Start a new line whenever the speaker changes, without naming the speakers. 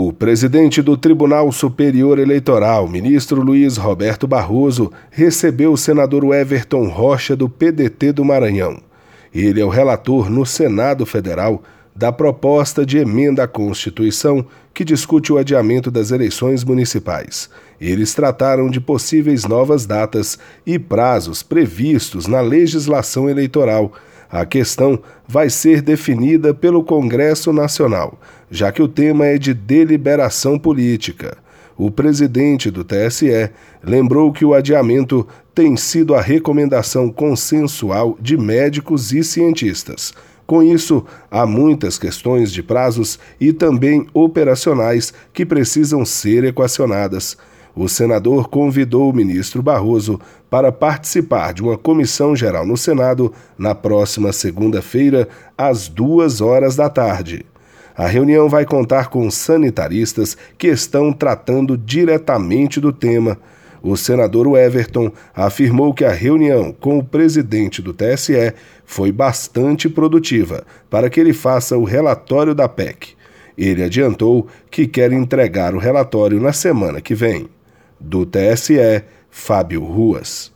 O presidente do Tribunal Superior Eleitoral, ministro Luiz Roberto Barroso, recebeu o senador Everton Rocha do PDT do Maranhão. Ele é o relator no Senado Federal da proposta de emenda à Constituição que discute o adiamento das eleições municipais. Eles trataram de possíveis novas datas e prazos previstos na legislação eleitoral a questão vai ser definida pelo Congresso Nacional, já que o tema é de deliberação política. O presidente do TSE lembrou que o adiamento tem sido a recomendação consensual de médicos e cientistas. Com isso, há muitas questões de prazos e também operacionais que precisam ser equacionadas o senador convidou o ministro Barroso para participar de uma comissão geral no Senado na próxima segunda-feira, às duas horas da tarde. A reunião vai contar com sanitaristas que estão tratando diretamente do tema. O senador Everton afirmou que a reunião com o presidente do TSE foi bastante produtiva para que ele faça o relatório da PEC. Ele adiantou que quer entregar o relatório na semana que vem. Do TSE, Fábio Ruas.